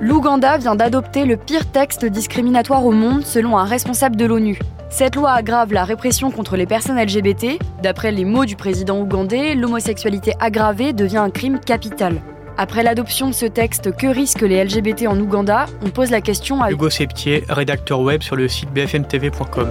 L'Ouganda vient d'adopter le pire texte discriminatoire au monde selon un responsable de l'ONU. Cette loi aggrave la répression contre les personnes LGBT. D'après les mots du président ougandais, l'homosexualité aggravée devient un crime capital. Après l'adoption de ce texte, que risquent les LGBT en Ouganda? On pose la question à Hugo Septier, rédacteur web sur le site bfmtv.com.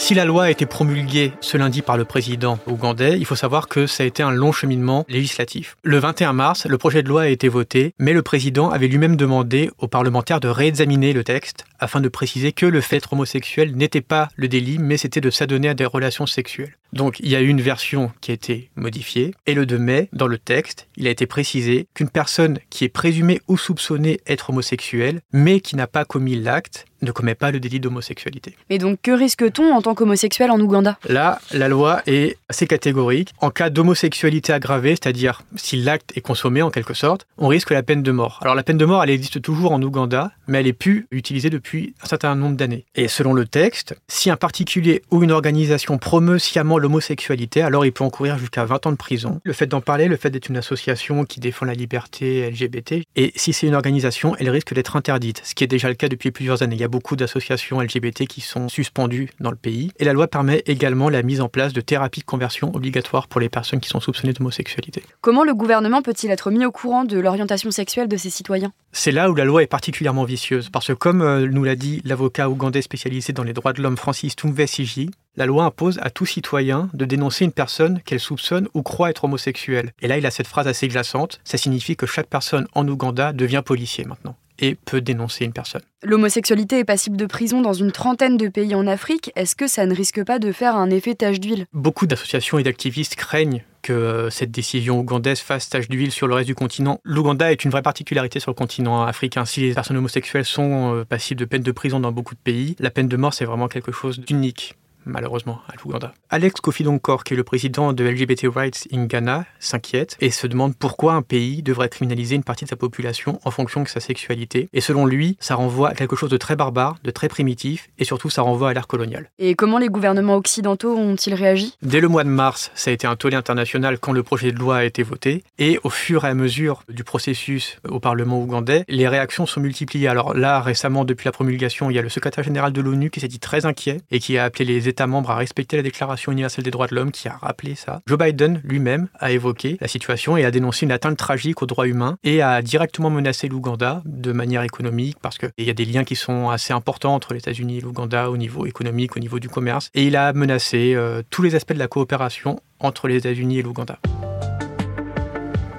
Si la loi a été promulguée ce lundi par le président ougandais, il faut savoir que ça a été un long cheminement législatif. Le 21 mars, le projet de loi a été voté, mais le président avait lui-même demandé aux parlementaires de réexaminer le texte afin de préciser que le fait homosexuel n'était pas le délit, mais c'était de s'adonner à des relations sexuelles. Donc il y a eu une version qui a été modifiée, et le 2 mai, dans le texte, il a été précisé qu'une personne qui est présumée ou soupçonnée être homosexuelle, mais qui n'a pas commis l'acte, ne commet pas le délit d'homosexualité. Et donc que risque-t-on en tant qu'homosexuel en Ouganda? Là, la loi est assez catégorique. En cas d'homosexualité aggravée, c'est-à-dire si l'acte est consommé en quelque sorte, on risque la peine de mort. Alors la peine de mort, elle existe toujours en Ouganda, mais elle est plus utilisée depuis un certain nombre d'années. Et selon le texte, si un particulier ou une organisation promeut sciemment l'homosexualité, alors il peut encourir jusqu'à 20 ans de prison. Le fait d'en parler, le fait d'être une association qui défend la liberté LGBT, et si c'est une organisation, elle risque d'être interdite, ce qui est déjà le cas depuis plusieurs années. Il y a beaucoup d'associations LGBT qui sont suspendues dans le pays. Et la loi permet également la mise en place de thérapies de conversion obligatoires pour les personnes qui sont soupçonnées d'homosexualité. Comment le gouvernement peut-il être mis au courant de l'orientation sexuelle de ses citoyens? C'est là où la loi est particulièrement vicieuse, parce que comme euh, nous l'a dit l'avocat ougandais spécialisé dans les droits de l'homme Francis Tumvesiji, la loi impose à tout citoyen de dénoncer une personne qu'elle soupçonne ou croit être homosexuelle. Et là, il a cette phrase assez glaçante. Ça signifie que chaque personne en Ouganda devient policier maintenant et peut dénoncer une personne. L'homosexualité est passible de prison dans une trentaine de pays en Afrique. Est-ce que ça ne risque pas de faire un effet tache d'huile? Beaucoup d'associations et d'activistes craignent que euh, cette décision ougandaise fasse tache d'huile sur le reste du continent. L'Ouganda est une vraie particularité sur le continent africain. Si les personnes homosexuelles sont euh, passibles de peine de prison dans beaucoup de pays, la peine de mort, c'est vraiment quelque chose d'unique malheureusement, à l'Ouganda. Alex Kofi Donkor, qui est le président de LGBT Rights in Ghana, s'inquiète et se demande pourquoi un pays devrait criminaliser une partie de sa population en fonction de sa sexualité. Et selon lui, ça renvoie à quelque chose de très barbare, de très primitif, et surtout ça renvoie à l'ère coloniale. Et comment les gouvernements occidentaux ont-ils réagi? Dès le mois de mars, ça a été un tollé international quand le projet de loi a été voté, et au fur et à mesure du processus au Parlement ougandais, les réactions sont multipliées. Alors là, récemment, depuis la promulgation, il y a le secrétaire général de l'ONU qui s'est dit très inquiet et qui a appelé les États membres à la Déclaration universelle des droits de l'homme qui a rappelé ça. Joe Biden lui-même a évoqué la situation et a dénoncé une atteinte tragique aux droits humains et a directement menacé l'Ouganda de manière économique parce qu'il y a des liens qui sont assez importants entre les États-Unis et l'Ouganda au niveau économique, au niveau du commerce. Et il a menacé euh, tous les aspects de la coopération entre les États-Unis et l'Ouganda.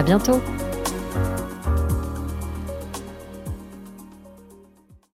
À bientôt!